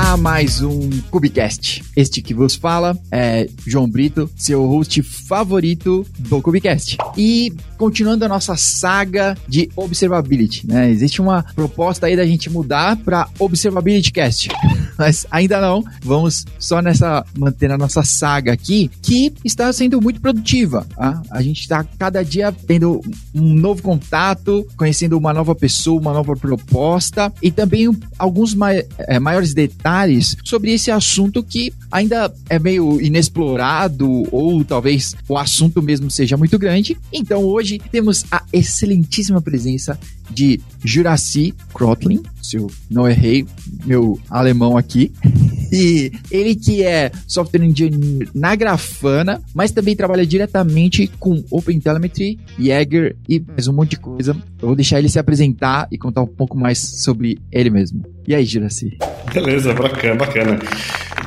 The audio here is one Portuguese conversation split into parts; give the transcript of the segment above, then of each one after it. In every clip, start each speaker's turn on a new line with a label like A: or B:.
A: a mais um Cubicast. Este que vos fala é João Brito, seu host favorito do Cubicast. E continuando a nossa saga de Observability, né? Existe uma proposta aí da gente mudar para Observability Cast. Mas ainda não, vamos só nessa manter a nossa saga aqui, que está sendo muito produtiva. Tá? A gente está cada dia tendo um novo contato, conhecendo uma nova pessoa, uma nova proposta e também alguns mai é, maiores detalhes sobre esse assunto que ainda é meio inexplorado ou talvez o assunto mesmo seja muito grande. Então hoje temos a excelentíssima presença de Juraci Krotlin, se eu não errei meu alemão aqui. E ele que é software engineer na Grafana, mas também trabalha diretamente com OpenTelemetry, Jaeger e mais um monte de coisa. Eu vou deixar ele se apresentar e contar um pouco mais sobre ele mesmo. E aí, Juraci?
B: Beleza, bacana, bacana.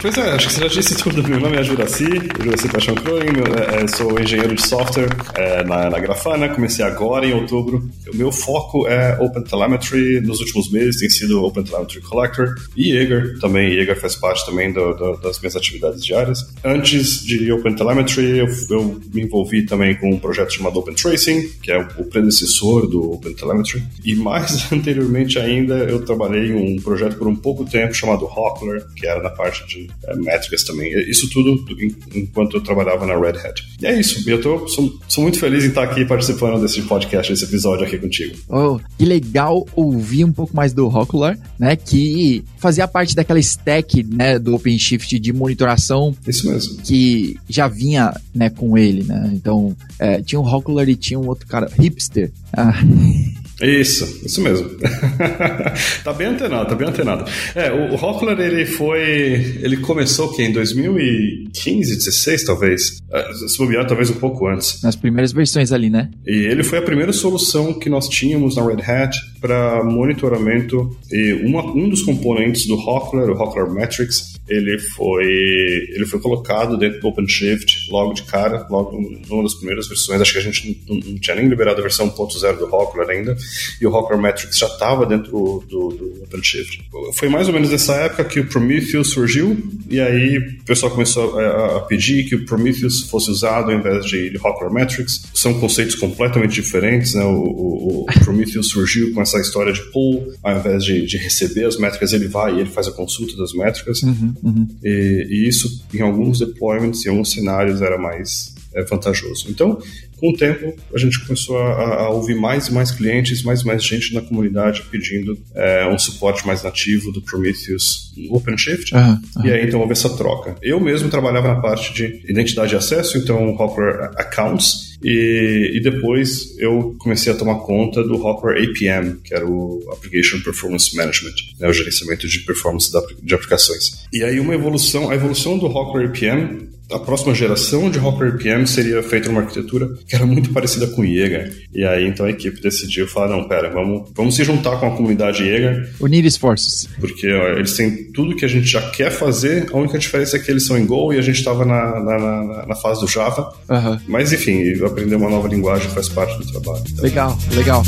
B: Pois é, acho que você já disse tudo. Meu nome é Juraci, Juraci Paixão Kroin, é, sou engenheiro de software é, na, na, Grafana, comecei agora em outubro. O meu foco é OpenTelemetry, nos últimos meses tem sido OpenTelemetry Collector e Jaeger também. Jaeger faz parte também do, do, das minhas atividades diárias. Antes de OpenTelemetry, eu, eu me envolvi também com um projeto chamado OpenTracing, que é o predecessor do OpenTelemetry. E mais anteriormente ainda, eu trabalhei em um projeto por um pouco tempo chamado Hockler, que era na parte de é, métricas também. Isso tudo enquanto eu trabalhava na Red Hat. E é isso. Eu tô, sou, sou muito feliz em estar aqui participando desse podcast, desse episódio aqui contigo.
A: Oh, que legal ouvir um pouco mais do Rockler, né? Que fazia parte daquela stack, né, do OpenShift de monitoração.
B: Isso mesmo.
A: Que já vinha, né, com ele, né? Então, é, tinha o Rockler e tinha um outro cara, Hipster. Ah.
B: Isso, isso mesmo. tá bem antenado, tá bem antenado. É, o, o Rockler, ele foi. Ele começou que em 2015, 16, talvez. É, se bobear, talvez um pouco antes.
A: Nas primeiras versões ali, né?
B: E ele foi a primeira solução que nós tínhamos na Red Hat para monitoramento. E uma, um dos componentes do Rockler, o Rockler Metrics, ele foi, ele foi colocado dentro do OpenShift logo de cara, logo numa das primeiras versões. Acho que a gente não, não tinha nem liberado a versão 1.0 do Rockler ainda e o Rocker Metrics já estava dentro do, do, OpenShift. Foi mais ou menos nessa época que o Prometheus surgiu, e aí o pessoal começou a, a pedir que o Prometheus fosse usado ao invés de, de Rocker Metrics. São conceitos completamente diferentes, né? O, o, o Prometheus surgiu com essa história de pull, ao invés de, de, receber as métricas, ele vai e ele faz a consulta das métricas. Uhum, uhum. E, e, isso, em alguns deployments, em alguns cenários, era mais é, vantajoso. Então, com o tempo, a gente começou a, a, ouvir mais e mais clientes, mais e mais gente na comunidade pedindo é, um suporte mais nativo do Prometheus OpenShift. Uhum, uhum. E aí, então, houve essa troca. Eu mesmo trabalhava na parte de identidade e acesso, então, Hopper Accounts, e, e, depois eu comecei a tomar conta do Hopper APM, que era o Application Performance Management, né, o gerenciamento de performance de aplicações. E aí uma evolução, a evolução do Hopper APM a próxima geração de Hopper RPM seria feita numa arquitetura que era muito parecida com Jaeger. E aí então a equipe decidiu falar, não, pera, vamos, vamos se juntar com a comunidade Jaeger.
A: Unir esforços.
B: Porque ó, eles têm tudo que a gente já quer fazer, a única diferença é que eles são em Go e a gente estava na, na, na, na, fase do Java. Uhum. Mas enfim, aprender uma nova linguagem faz parte do trabalho.
A: Então. Legal, legal.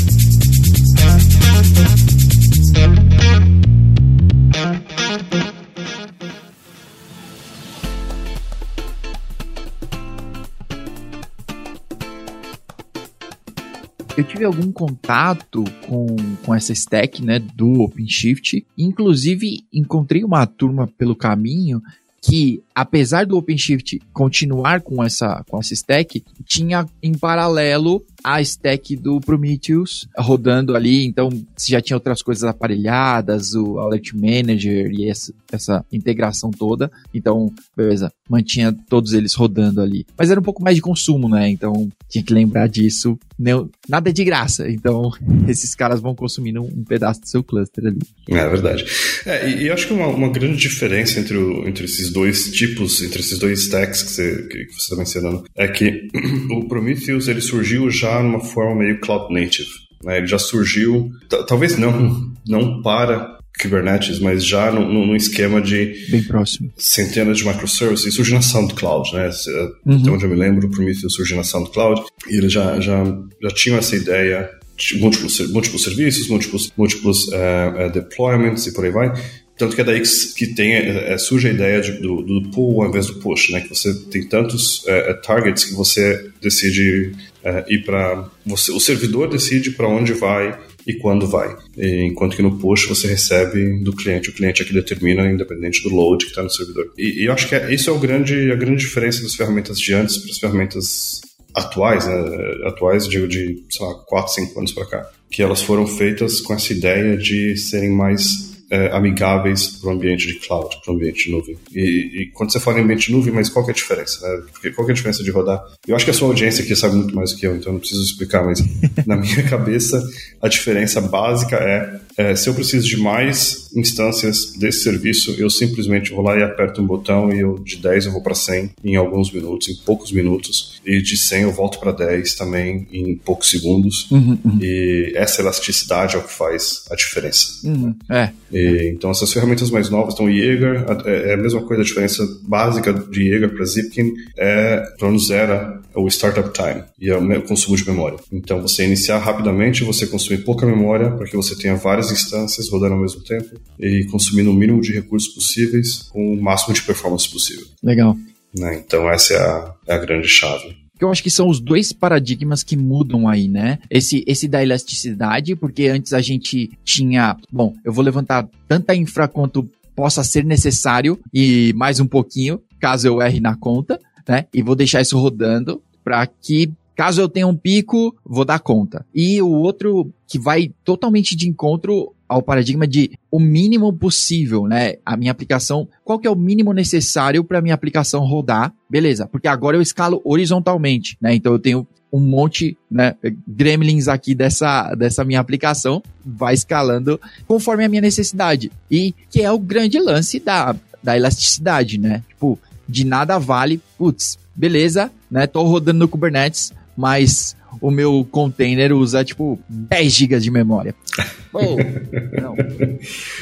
A: Eu tive algum contato com, com essa stack, né, do OpenShift. Inclusive, encontrei uma turma pelo caminho que, apesar do OpenShift continuar com essa, com essa stack, tinha em paralelo a stack do Prometheus rodando ali, então se já tinha outras coisas aparelhadas, o Alert Manager e essa, essa integração toda, então, beleza, mantinha todos eles rodando ali. Mas era um pouco mais de consumo, né? Então tinha que lembrar disso. Não, nada é de graça, então esses caras vão consumindo um, pedaço do seu cluster ali.
B: É verdade. É, e, e acho que uma, uma grande diferença entre, o, entre esses dois tipos, entre esses dois stacks que você está mencionando, é que o Prometheus ele surgiu já numa forma meio cloud native. Né? Ele já surgiu, talvez não, não para Kubernetes, mas já num, esquema de
A: bem próximo
B: centenas de microservices. E surgiu na SoundCloud, né? Uhum. Até onde eu me lembro, o Prometheus surgiu na SoundCloud e eles já, já, já tinham essa ideia de múltiplos, múltiplos serviços, múltiplos, múltiplos uh, uh, deployments e por aí vai. Tanto que é daí que, que tem, é, é, surge a ideia de, do, do, pull ao invés do push, né? Que você tem tantos é, é targets que você decide é, ir para. O servidor decide para onde vai e quando vai. E, enquanto que no push você recebe do cliente, o cliente é que determina, independente do load que está no servidor. E, e, eu acho que é, isso é o grande, a grande diferença das ferramentas de antes para as ferramentas atuais, né? atuais digo de, sei lá, 4, 5 anos para cá, que elas foram feitas com essa ideia de serem mais é, amigáveis para o ambiente de cloud, para o ambiente de nuvem. E, e, quando você fala em ambiente de nuvem, mas qual é a diferença? Né? Porque qual é a diferença de rodar? Eu acho que a sua audiência aqui sabe muito mais do que eu, então não preciso explicar, mas na minha cabeça a diferença básica é, é, se eu preciso de mais instâncias desse serviço, eu simplesmente vou lá e aperto um botão e eu de 10 eu vou para 100 em alguns minutos, em poucos minutos, e de 100 eu volto para 10 também em poucos segundos. Uhum, uhum. E essa elasticidade é o que faz a diferença.
A: Uhum, é.
B: E, então essas ferramentas mais novas, então Jaeger é, é a mesma coisa, a diferença básica de Jaeger para Zipkin é plano zero o startup time e é o consumo de memória. Então você iniciar rapidamente, você consumir pouca memória para que você tenha várias instâncias rodando ao mesmo tempo e consumindo o mínimo de recursos possíveis com o máximo de performance possível.
A: Legal.
B: Né? Então essa é a, é a grande chave
A: eu acho que são os dois paradigmas que mudam aí, né? Esse, esse da elasticidade, porque antes a gente tinha, bom, eu vou levantar tanta infra quanto possa ser necessário e mais um pouquinho, caso eu erre na conta, né? E vou deixar isso rodando para que Caso eu tenha um pico, vou dar conta. E o outro que vai totalmente de encontro ao paradigma de o mínimo possível, né? A minha aplicação, qual que é o mínimo necessário para minha aplicação rodar? Beleza, porque agora eu escalo horizontalmente, né? Então eu tenho um monte, né, gremlins aqui dessa, dessa minha aplicação, vai escalando conforme a minha necessidade. E que é o grande lance da, da elasticidade, né? Tipo, de nada vale, putz, beleza, né? Tô rodando no Kubernetes, mas o meu container usa tipo 10 GB de memória. Não.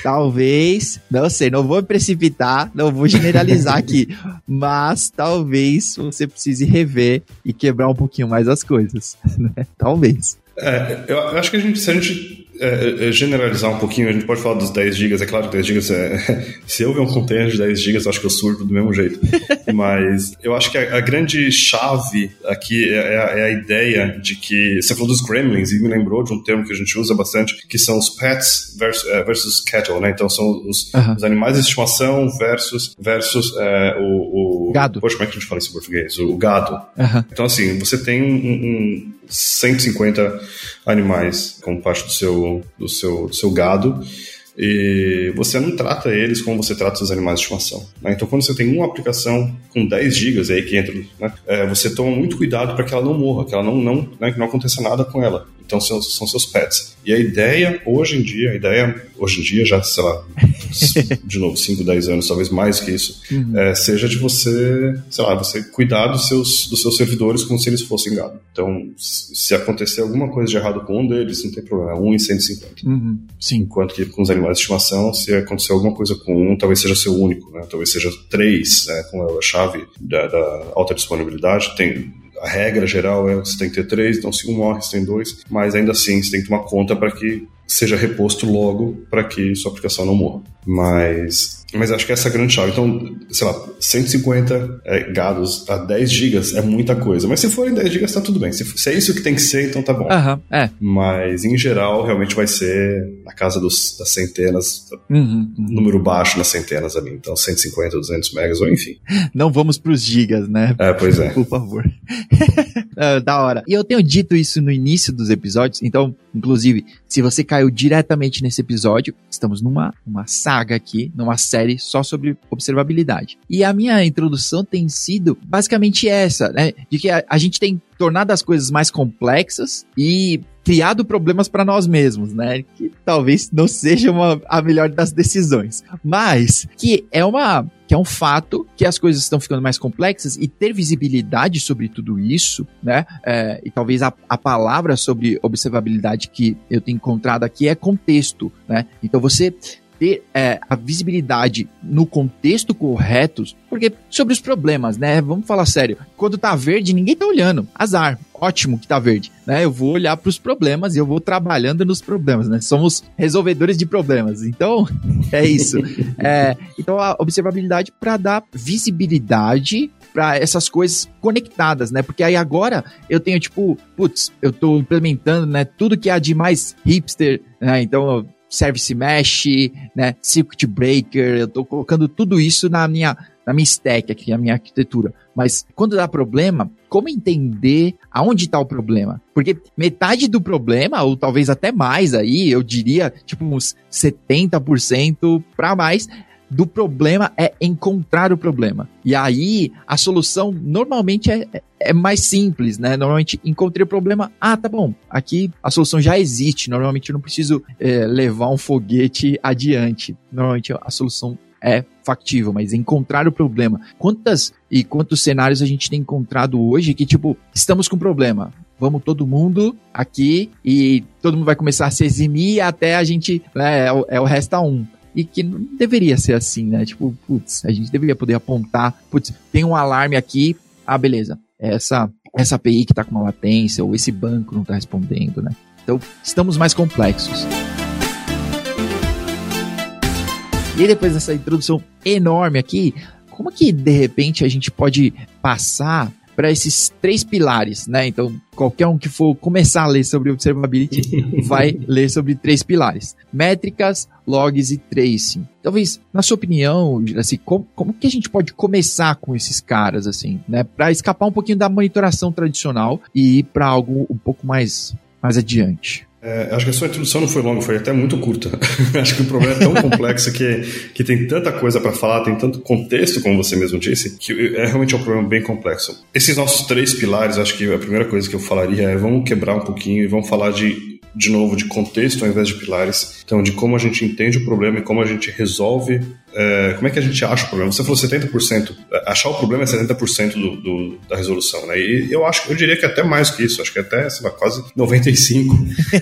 A: Talvez, não sei, não vou precipitar, não vou generalizar aqui, mas talvez você precise rever e quebrar um pouquinho mais as coisas, né? Talvez.
B: É, eu acho que a gente, se a gente é, é, generalizar um pouquinho, a gente pode falar dos 10 GB, é claro que 10 GB é. se eu ver um container de 10 GB, eu acho que eu surto do mesmo jeito. Mas eu acho que a, a grande chave aqui é, é, a, é, a, ideia de que. Você falou dos gremlins, e me lembrou de um termo que a gente usa bastante, que são os pets versus, uh, versus cattle, né? Então são os, os, animais de estimação versus, versus uh, o,
A: o. Gado.
B: Poxa, como é que a gente fala isso em português? O, o gado. Então, assim, você tem um, um 150 animais como parte do seu, do seu, do seu gado e você não trata eles como você trata os animais de estimação. Né? Então, quando você tem uma aplicação com 10 gigas aí que entra, né? é, você toma muito cuidado para que ela não morra, que ela não, não, né? que não aconteça nada com ela. Então, são, são seus pets. E a ideia, hoje em dia, a ideia, hoje em dia, já, sei lá, de novo, 5, 10 anos, talvez mais que isso, uhum. é, seja de você, sei lá, você cuidar dos seus, dos seus servidores como se eles fossem gado. Então, se acontecer alguma coisa de errado com um deles, não tem problema, é um em 150.
A: Uhum. Sim.
B: Enquanto que com os animais de estimação, se acontecer alguma coisa com um, talvez seja seu único, né? talvez seja três, né? com a chave da, da alta disponibilidade, tem a regra geral é que você tem que ter três, então se um morre, você tem dois, mas ainda assim você tem que tomar conta para que seja reposto logo para que sua aplicação não morra. Mas mas acho que essa é a grande chave. Então, sei lá, 150 é, gados a 10 gigas é muita coisa. Mas se forem 10 gigas, tá tudo bem. Se, se é isso que tem que ser, então tá bom.
A: Uhum, é.
B: Mas, em geral, realmente vai ser na casa dos, das centenas, uhum, uhum. número baixo nas centenas ali. Então, 150, 200 megas, ou enfim.
A: Não vamos pros gigas, né?
B: É, pois é.
A: Por favor. é, da hora. E eu tenho dito isso no início dos episódios, então, inclusive, se você caiu diretamente nesse episódio, estamos numa uma saga aqui, numa série só sobre observabilidade. E a minha introdução tem sido basicamente essa, né? De que a, a gente tem tornado as coisas mais complexas e criado problemas para nós mesmos, né? Que talvez não seja uma, a melhor das decisões, mas que é uma que é um fato que as coisas estão ficando mais complexas e ter visibilidade sobre tudo isso, né? É, e talvez a, a palavra sobre observabilidade que eu tenho encontrado aqui é contexto, né? Então você ter é, a visibilidade no contexto correto, porque sobre os problemas, né? Vamos falar sério. Quando tá verde, ninguém tá olhando. Azar. Ótimo que tá verde, né? Eu vou olhar para os problemas e eu vou trabalhando nos problemas, né? Somos resolvedores de problemas. Então, é isso. é, então, a observabilidade para dar visibilidade para essas coisas conectadas, né? Porque aí agora eu tenho tipo, putz, eu tô implementando, né, tudo que há de mais hipster, né? Então, service mesh, né, circuit breaker, eu tô colocando tudo isso na minha na minha stack aqui, na minha arquitetura. Mas quando dá problema, como entender aonde está o problema? Porque metade do problema, ou talvez até mais aí, eu diria, tipo uns 70% para mais, do problema é encontrar o problema. E aí, a solução normalmente é, é mais simples, né? Normalmente, encontrei o problema, ah, tá bom, aqui a solução já existe. Normalmente, eu não preciso é, levar um foguete adiante. Normalmente, a solução é factível, mas encontrar o problema. Quantas e quantos cenários a gente tem encontrado hoje que, tipo, estamos com problema. Vamos todo mundo aqui e todo mundo vai começar a se eximir até a gente, né, é, o, é o resta um e que não deveria ser assim, né? Tipo, putz, a gente deveria poder apontar, putz, tem um alarme aqui, ah, beleza, essa essa API que tá com uma latência ou esse banco não tá respondendo, né? Então, estamos mais complexos. E aí, depois dessa introdução enorme aqui, como que de repente a gente pode passar para esses três pilares, né? Então, qualquer um que for começar a ler sobre observability vai ler sobre três pilares: métricas, logs e tracing. Talvez, na sua opinião, assim, como, como que a gente pode começar com esses caras, assim, né? Para escapar um pouquinho da monitoração tradicional e ir para algo um pouco mais, mais adiante.
B: É, acho que a sua introdução não foi longa, foi até muito curta. acho que o problema é tão complexo que, que tem tanta coisa para falar, tem tanto contexto, como você mesmo disse, que é realmente um problema bem complexo. Esses nossos três pilares, acho que a primeira coisa que eu falaria é vamos quebrar um pouquinho e vamos falar de de novo, de contexto ao invés de pilares. Então, de como a gente entende o problema e como a gente resolve. É, como é que a gente acha o problema? Você falou 70%. Achar o problema é 70% do, do, da resolução, né? E eu acho, eu diria que até mais que isso. Acho que até, sei lá, quase 95%.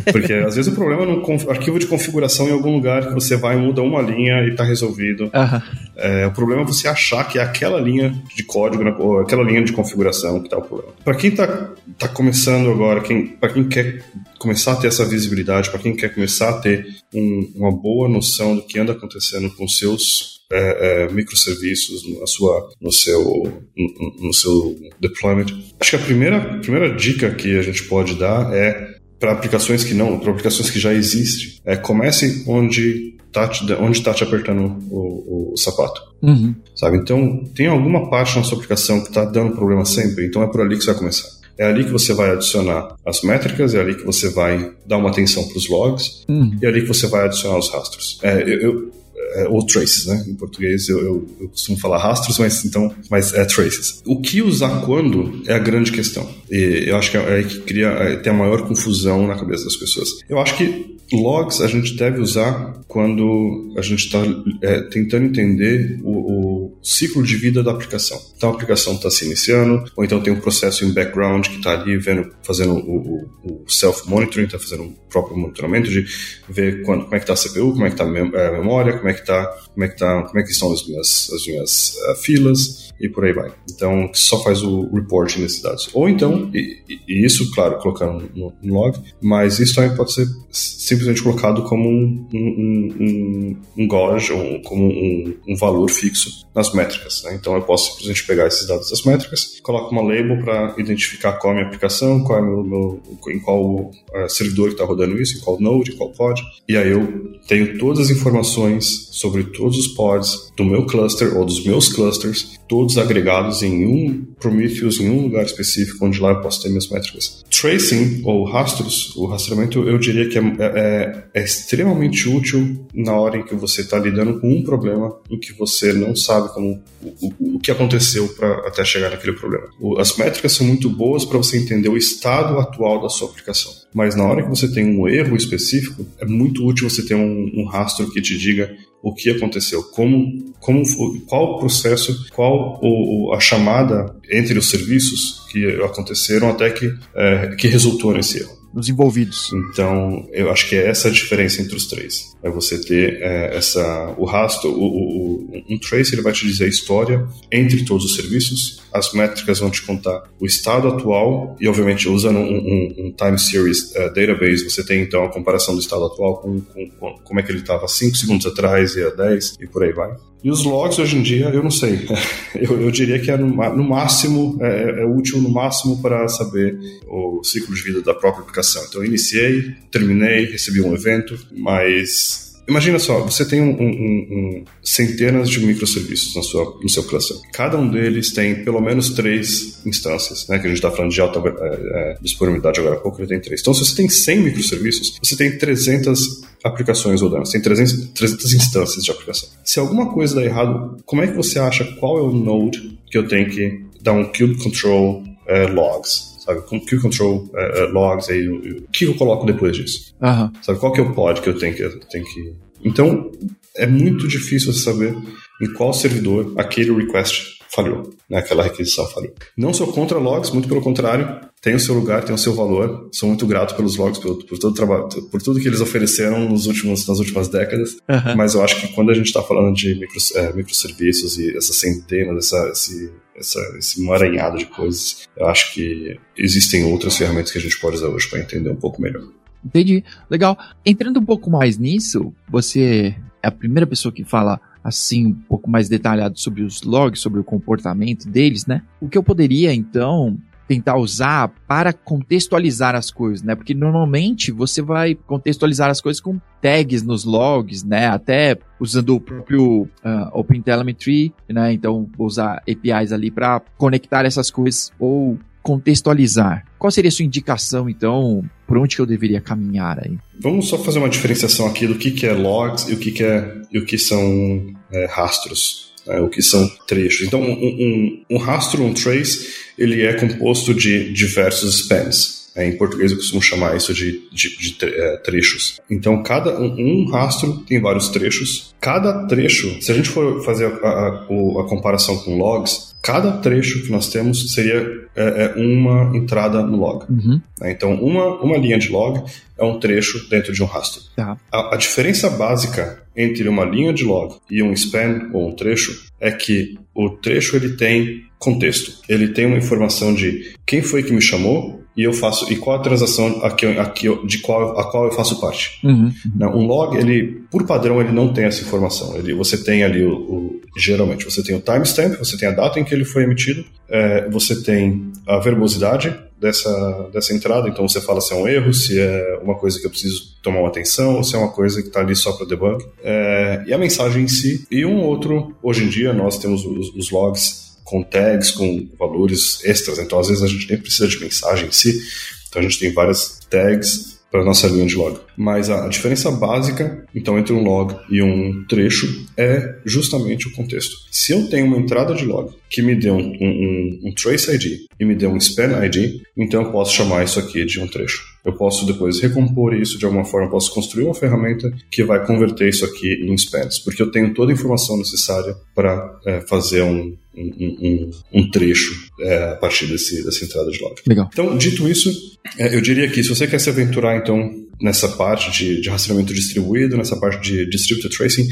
B: Porque às vezes o problema é no arquivo de configuração em algum lugar que você vai, muda uma linha e está resolvido. Uhum. É, o problema é você achar que é aquela linha de código, né, ou aquela linha de configuração que está o problema. Para quem está tá começando agora, quem, para quem quer começar a ter essa visibilidade, para quem quer começar a ter um, uma boa noção do que anda acontecendo com seus é, é, microserviços na sua, no, seu, no, no, seu deployment. Acho que a primeira, primeira dica que a gente pode dar é para aplicações que não, para aplicações que já existem, é comece onde está te, onde tá te apertando o, o sapato. Uhum. Sabe? Então, tem alguma parte na sua aplicação que está dando problema sempre, então é por ali que você vai começar. É ali que você vai adicionar as métricas, é ali que você vai dar uma atenção para os logs, uhum. e é ali que você vai adicionar os rastros. É, eu, eu é, ou traces, né? Em português eu, eu, eu, costumo falar rastros, mas então, mas é traces. O que usar quando é a grande questão. E eu acho que é, é que cria é, tem a maior confusão na cabeça das pessoas. Eu acho que logs a gente deve usar quando a gente está é, tentando entender o, o, ciclo de vida da aplicação. Então a aplicação está se iniciando, ou então tem um processo em background que está ali vendo, fazendo o, o self-monitoring, está fazendo o próprio monitoramento de ver quando, como é que está a CPU, como é que está a memória, como é que tá, como é que tá, como é que estão as minhas, as minhas uh, filas e por aí vai. Então, só faz o report nesses dados. Ou então, e, e isso, claro, colocando no, no, log, mas isso também pode ser simplesmente colocado como um, um, um, um gauge, ou como um, um valor fixo nas métricas. Né? Então, eu posso simplesmente pegar esses dados das métricas, coloco uma label para identificar qual é a minha aplicação, qual é meu, meu em qual uh, servidor que está rodando isso, em qual node, em qual pod, e aí eu tenho todas as informações sobre todos os pods do meu cluster ou dos meus clusters, todos agregados em um Prometheus, em um lugar específico, onde lá eu posso ter minhas métricas. Tracing, ou rastros, o rastreamento, eu diria que é, é, é extremamente útil na hora em que você está lidando com um problema em que você não sabe como o, o, o que aconteceu para até chegar naquele problema. O, as métricas são muito boas para você entender o estado atual da sua aplicação. Mas na hora que você tem um erro específico, é muito útil você ter um, um rastro que te diga o que aconteceu, como, como qual o processo, qual o, a chamada entre os serviços que aconteceram até que, é, que resultou nesse erro.
A: Nos envolvidos.
B: Então, eu acho que é essa a diferença entre os três. É você ter é, essa, o rastro, o, o, um trace ele vai te dizer a história entre todos os serviços, as métricas vão te contar o estado atual e, obviamente, usando um, um, um time series uh, database, você tem então a comparação do estado atual com, com, com como é que ele estava 5 segundos atrás e a 10 e por aí vai. E os logs hoje em dia, eu não sei. Eu, eu diria que é no, no máximo, é, é, útil no máximo para saber o ciclo de vida da própria aplicação. Então, eu iniciei, terminei, recebi um evento, mas Imagina só, você tem um, um, um, centenas de microserviços na sua, no seu cluster. Cada um deles tem pelo menos três instâncias, né? Que a gente está falando de alta é, é, disponibilidade agora há pouco, ele tem três. Então, se você tem 100 microserviços, você tem 300 aplicações rodando, você tem 300, 300 instâncias de aplicação. Se alguma coisa dá errado, como é que você acha qual é o node que eu tenho que dar um cube control é, logs? Sabe? Queue control uh, logs, aí, o que eu coloco depois disso?
A: Uhum.
B: Sabe? Qual que é o pod que eu tenho que, tenho que... Então, é muito difícil você saber em qual servidor aquele request falhou, né? aquela requisição falhou. Não sou contra logs, muito pelo contrário, tem o seu lugar, tem o seu valor. Sou muito grato pelos logs, por, por todo o trabalho, por tudo que eles ofereceram nos últimos, nas últimas décadas. Uhum. Mas eu acho que quando a gente está falando de micro, é, microserviços e essas centenas, essa, esse, essa, esse emaranhado de coisas, eu acho que existem outras ferramentas que a gente pode usar hoje para entender um pouco melhor.
A: Entendi. Legal. Entrando um pouco mais nisso, você é a primeira pessoa que fala assim um pouco mais detalhado sobre os logs, sobre o comportamento deles, né? O que eu poderia então tentar usar para contextualizar as coisas, né? Porque normalmente você vai contextualizar as coisas com tags nos logs, né? Até usando o próprio uh, OpenTelemetry, né? Então usar APIs ali para conectar essas coisas ou contextualizar. Qual seria a sua indicação, então, por onde que eu deveria caminhar aí?
B: Vamos só fazer uma diferenciação aqui do que, que é logs e o que, que, é, e o que são é, rastros. Né, o que são trechos. Então, um, um, um, rastro, um trace, ele é composto de diversos spans. É, em português eu costumo chamar isso de, de, de é, trechos. Então, cada um, um, rastro tem vários trechos. Cada trecho, se a gente for fazer a, a, a comparação com logs, cada trecho que nós temos seria é, é uma entrada no log. Uhum. Né? Então, uma, uma linha de log é um trecho dentro de um rastro.
A: Tá.
B: A, a, diferença básica entre uma linha de log e um span ou um trecho é que o trecho ele tem contexto. Ele tem uma informação de quem foi que me chamou e eu faço e qual a transação aqui, aqui de qual a qual eu faço parte.
A: Uhum, uhum.
B: Né? Um log ele por padrão ele não tem essa informação. Ele você tem ali o, o geralmente você tem o timestamp, você tem a data em que ele foi emitido, é, você tem a verbosidade dessa, dessa entrada, então você fala se é um erro, se é uma coisa que eu preciso tomar uma atenção, ou se é uma coisa que está ali só para debug, é, e a mensagem em si. E um outro, hoje em dia nós temos os, os logs com tags, com valores extras, então às vezes a gente nem precisa de mensagem em si, então a gente tem várias tags para nossa linha de log. Mas a diferença básica, então, entre um log e um trecho é justamente o contexto. Se eu tenho uma entrada de log que me deu um, um, um trace ID e me deu um span ID, então eu posso chamar isso aqui de um trecho. Eu posso depois recompor isso de alguma forma, eu posso construir uma ferramenta que vai converter isso aqui em spans, porque eu tenho toda a informação necessária para é, fazer um, um, um, um trecho é, a partir desse, dessa entrada de log.
A: Legal.
B: Então, dito isso, é, eu diria que se você quer se aventurar então nessa parte de, de rastreamento distribuído, nessa parte de distributed tracing,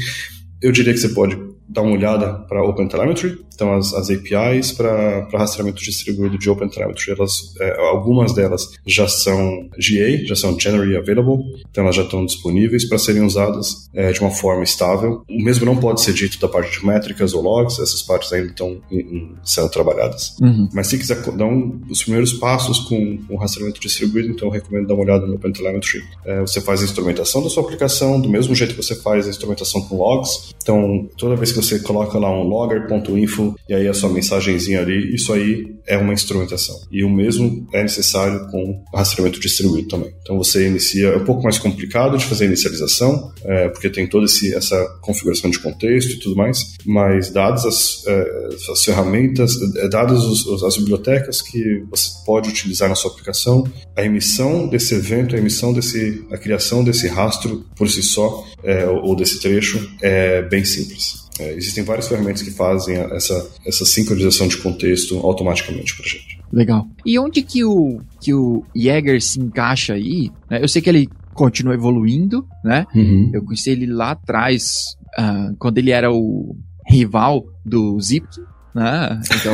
B: eu diria que você pode dar uma olhada para OpenTelemetry, então as, as APIs para rastreamento distribuído de OpenTelemetry, elas, é, algumas delas já são GA, já são Generally Available, então elas já estão disponíveis para serem usadas é, de uma forma estável. O mesmo não pode ser dito da parte de métricas ou logs, essas partes ainda estão em, em, sendo trabalhadas.
A: Uhum.
B: Mas se quiser dar um, os primeiros passos com o rastreamento distribuído, então eu recomendo dar uma olhada no OpenTelemetry. É, você faz a instrumentação da sua aplicação, do mesmo jeito que você faz a instrumentação com logs, então toda vez que você coloca lá um logger.info e aí a sua mensagenzinha ali, isso aí é uma instrumentação. E o mesmo é necessário com rastreamento distribuído também. Então você inicia, é um pouco mais complicado de fazer a inicialização, é, porque tem toda essa configuração de contexto e tudo mais, mas dadas as, é, as ferramentas, é, dadas os, as bibliotecas que você pode utilizar na sua aplicação, a emissão desse evento, a emissão desse, a criação desse rastro por si só, é, ou desse trecho, é bem simples. É, existem várias ferramentas que fazem essa, essa sincronização de contexto automaticamente para gente.
A: Legal. E onde que o, que o Jäger se encaixa aí? Né? Eu sei que ele continua evoluindo, né? Uhum. Eu conheci ele lá atrás, uh, quando ele era o rival do Zipkin, né? Então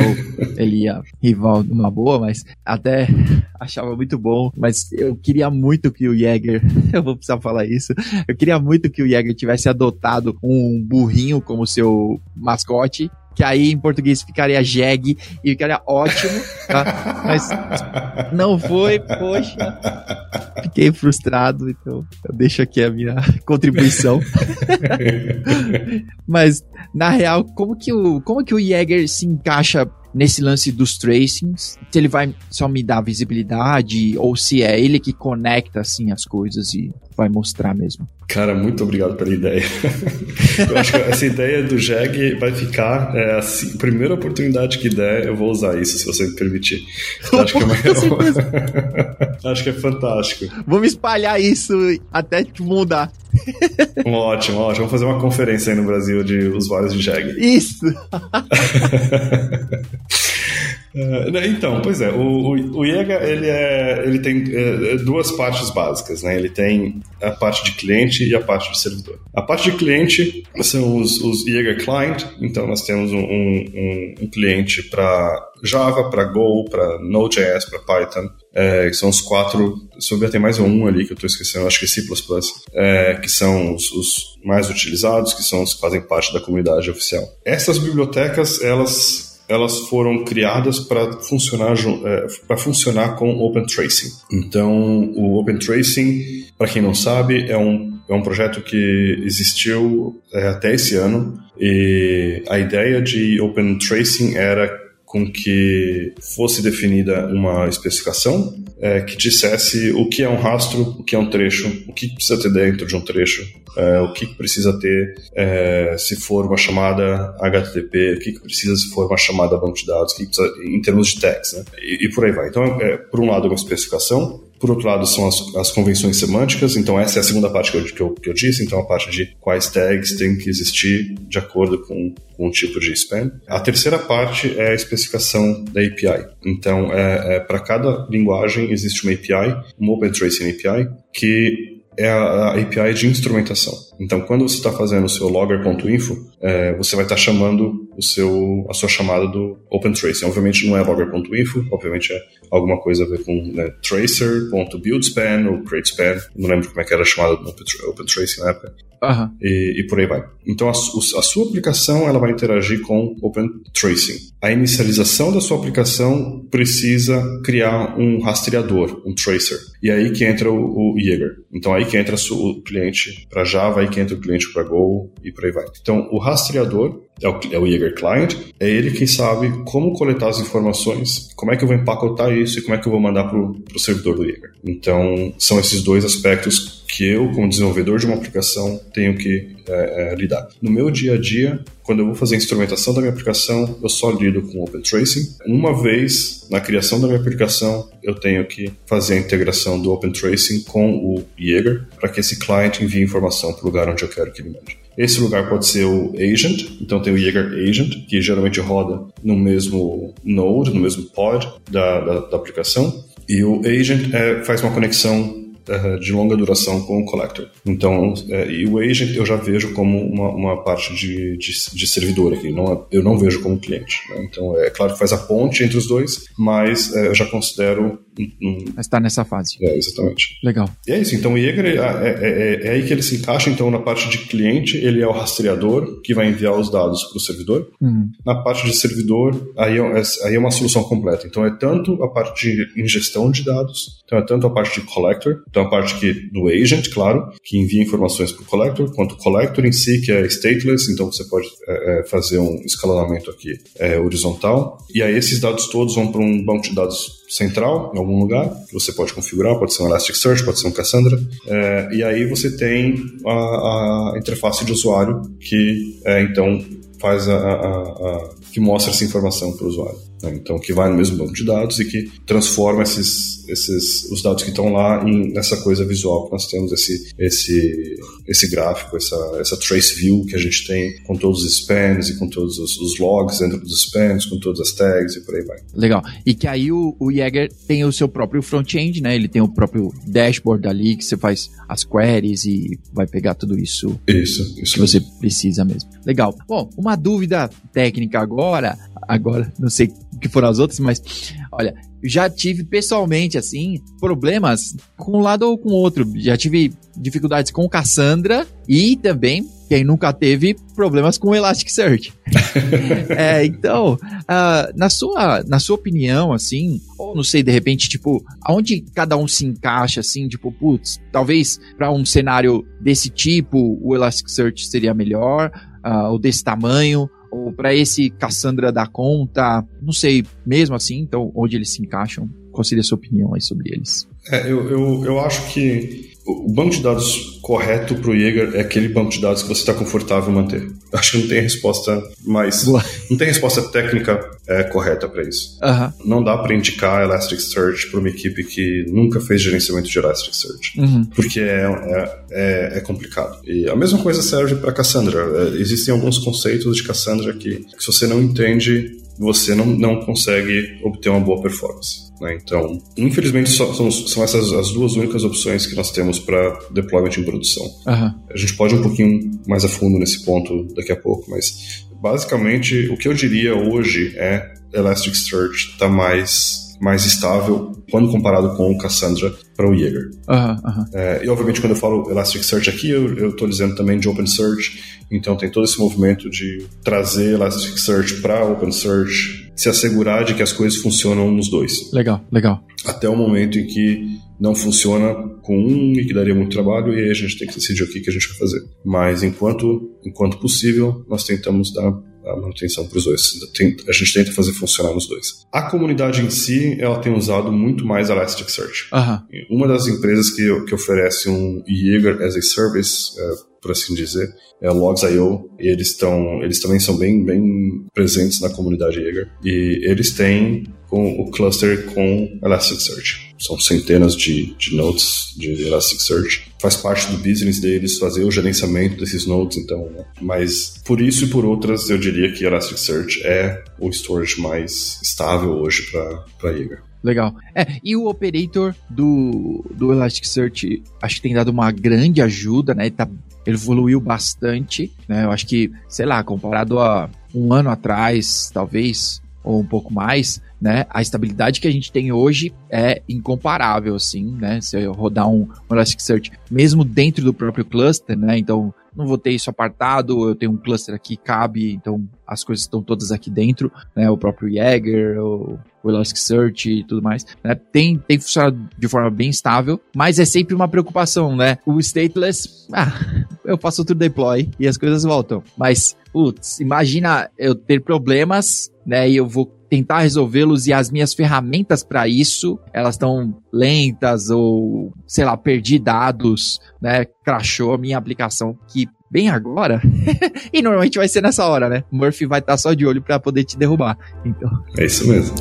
A: ele ia rival numa boa, mas até achava muito bom. Mas eu queria muito que o Jäger, eu vou precisar falar isso, eu queria muito que o Jäger tivesse adotado um burrinho como seu mascote que aí em português ficaria jegue e ficaria ótimo, tá? Mas não foi, poxa. Fiquei frustrado, então eu deixo aqui a minha contribuição. Mas na real, como que o como que o Jäger se encaixa nesse lance dos tracings, se ele vai só me dar visibilidade ou se é ele que conecta assim as coisas e vai mostrar mesmo.
B: Cara, muito obrigado pela ideia. eu acho que essa ideia do Jag vai ficar é, assim, a primeira oportunidade que der, eu vou usar isso, se você me permitir. Eu acho que é, uma... acho que é fantástico.
A: Vamos espalhar isso até te mudar.
B: ótimo, ótimo. Vamos fazer uma conferência aí no Brasil de usuários de Jag.
A: Isso!
B: Uh, então, pois é, o, o, o Iega, ele, é, ele tem é, duas partes básicas, né? Ele tem a parte de cliente e a parte de servidor. A parte de cliente são os, os Iega Client, então nós temos um, um, um cliente para Java, para Go, para Node.js, para Python, é, que são os quatro, se eu ver tem mais um ali que eu estou esquecendo, acho que é C++, é, que são os, os mais utilizados, que são os que fazem parte da comunidade oficial. Essas bibliotecas, elas elas foram criadas para funcionar é, para funcionar com Open Tracing. Então, o Open Tracing, para quem não sabe, é um é um projeto que existiu é, até esse ano e a ideia de Open Tracing era com que fosse definida uma especificação é, que dissesse o que é um rastro, o que é um trecho, o que precisa ter dentro de um trecho, é, o que precisa ter é, se for uma chamada HTTP, o que precisa se for uma chamada banco de dados, que precisa, em termos de tags, né? e, e, por aí vai. Então, é, por um lado, é uma especificação, por outro lado, são as, as, convenções semânticas, então essa é a segunda parte que eu, que eu, que eu disse, então a parte de quais tags tem que existir de acordo com, com o tipo de spam. A terceira parte é a especificação da API. Então, é, é para cada linguagem existe uma API, uma Open Tracing API, que é a, API de instrumentação. Então, quando você está fazendo o seu logger.info, é, você vai estar tá chamando o seu, a sua chamada do OpenTracing. Obviamente não é logger.info, obviamente é alguma coisa a ver com né, tracer.buildspan ou createspan, não lembro como é que era chamada do OpenTracing na época.
A: Uhum.
B: E, e, por aí vai. Então a, a, sua aplicação ela vai interagir com Open Tracing. A inicialização da sua aplicação precisa criar um rastreador, um tracer. E aí que entra o, o Jaeger. Então aí que entra o cliente para Java, aí que entra o cliente para Go e por aí vai. Então o rastreador é o, é o Jaeger Client, é ele quem sabe como coletar as informações, como é que eu vou empacotar isso e como é que eu vou mandar para o servidor do Jaeger. Então são esses dois aspectos que eu, como desenvolvedor de uma aplicação, tenho que é, é, lidar. No meu dia a dia, quando eu vou fazer a instrumentação da minha aplicação, eu só lido com Open Tracing. Uma vez na criação da minha aplicação, eu tenho que fazer a integração do Open Tracing com o Jaeger para que esse client envie informação para o lugar onde eu quero que ele mande. Esse lugar pode ser o agent, então tem o Jaeger Agent, que geralmente roda no mesmo node, no mesmo pod da, da, da aplicação. E o agent é, faz uma conexão uh, de longa duração com o collector. Então, uh, e o agent eu já vejo como uma, uma parte de, de, de, servidor aqui, não, é, eu não vejo como cliente. Né? Então, é claro que faz a ponte entre os dois, mas uh, eu já considero
A: um, está nessa fase.
B: É, exatamente.
A: Legal.
B: E é isso. Então, o Jaeger é, é, é, é, aí que ele se encaixa. Então, na parte de cliente, ele é o rastreador que vai enviar os dados para o servidor. Uhum. Na parte de servidor, aí é, aí é uma solução completa. Então, é tanto a parte de ingestão de dados, então é tanto a parte de collector, então a parte que, do agent, claro, que envia informações para o collector, quanto o collector em si, que é stateless, então você pode é, é, fazer um escalonamento aqui é, horizontal. E aí esses dados todos vão para um banco de dados central, em algum lugar, que você pode configurar, pode ser um Elasticsearch, pode ser um Cassandra, é, e aí você tem a, a interface de usuário que, é, então, faz a, a, a, que mostra essa informação para o usuário. Né? então que vai no mesmo banco de dados e que transforma esses, esses os dados que estão lá em, nessa coisa visual que nós temos esse esse esse gráfico, essa essa trace view que a gente tem com todos os spans e com todos os, os logs dentro dos spans, com todas as tags e por aí vai.
A: Legal. E que aí o, o Jäger tem o seu próprio front-end, né? Ele tem o próprio dashboard ali que você faz as queries e vai pegar tudo isso.
B: Isso, isso.
A: Que você precisa mesmo. Legal. Bom, uma dúvida técnica agora, agora não sei que foram as outras, mas olha, já tive pessoalmente, assim, problemas com um lado ou com o outro. Já tive dificuldades com Cassandra e também, quem nunca teve, problemas com Elasticsearch. é, então, uh, na, sua, na sua opinião, assim, ou não sei, de repente, tipo, aonde cada um se encaixa, assim, tipo, putz, talvez para um cenário desse tipo, o Elasticsearch seria melhor, uh, ou desse tamanho, ou para esse Cassandra da conta, não sei, mesmo assim, então, onde eles se encaixam? Qual seria a sua opinião aí sobre eles?
B: É, eu, eu, eu acho que o banco de dados correto para o Jaeger é aquele banco de dados que você está confortável manter. Acho que não tem resposta mais. Boa. Não tem resposta técnica é, correta para isso.
A: Uhum.
B: Não dá para indicar Elasticsearch para uma equipe que nunca fez gerenciamento de Elasticsearch,
A: uhum.
B: porque é, é, é, é, complicado. E a mesma coisa serve para Cassandra. É, existem alguns conceitos de Cassandra que, que se você não entende, você não, não consegue obter uma boa performance. Né? Então, infelizmente, são, são, essas as duas únicas opções que nós temos para deployment em produção.
A: Uhum.
B: A gente pode ir um pouquinho mais a fundo nesse ponto daqui a pouco, mas basicamente o que eu diria hoje é Elasticsearch está mais mais estável quando comparado com o Cassandra para o Jaeger.
A: Uhum, uhum.
B: É, e obviamente quando eu falo Elasticsearch aqui, eu estou dizendo também de OpenSearch, então tem todo esse movimento de trazer Elasticsearch para OpenSearch, se assegurar de que as coisas funcionam nos dois.
A: Legal, legal.
B: Até o momento em que não funciona com um e que daria muito trabalho e aí a gente tem que decidir o que, que a gente vai fazer. Mas enquanto, enquanto possível, nós tentamos dar a manutenção para os dois. A gente tenta fazer funcionar nos dois. A comunidade em si, ela tem usado muito mais Elasticsearch.
A: Uhum.
B: Uma das empresas que, que oferece um Jaeger as a Service, é, por assim dizer, é Logs.io, e eles, estão, eles também são bem, bem presentes na comunidade Jaeger. E eles têm com o cluster com Elasticsearch. São centenas de, de nodes de Elasticsearch. Faz parte do business deles fazer o gerenciamento desses nodes, então. Né? Mas por isso e por outras, eu diria que Elasticsearch é o storage mais estável hoje para Jaeger.
A: Legal. É, e o operator do, do Elasticsearch acho que tem dado uma grande ajuda, né? Ele, tá, evoluiu bastante, né? Eu acho que, sei lá, comparado a um ano atrás, talvez, ou um pouco mais, né? A estabilidade que a gente tem hoje é incomparável, assim, né? Se eu rodar um, Elasticsearch, mesmo dentro do próprio cluster, né? Então, não vou ter isso apartado, eu tenho um cluster aqui, cabe, então as coisas estão todas aqui dentro, né? O próprio Jaeger, o, o Elasticsearch e tudo mais, né? Tem, tem funcionado de forma bem estável, mas é sempre uma preocupação, né? O stateless, ah, eu faço outro deploy e as coisas voltam. Mas, putz, imagina eu ter problemas, né? E eu vou tentar resolvê-los e as minhas ferramentas para isso, elas estão lentas ou, sei lá, perdi dados, né? Crashou a minha aplicação que bem agora. e normalmente vai ser nessa hora, né? Murphy vai estar tá só de olho para poder te derrubar. Então.
B: É isso mesmo.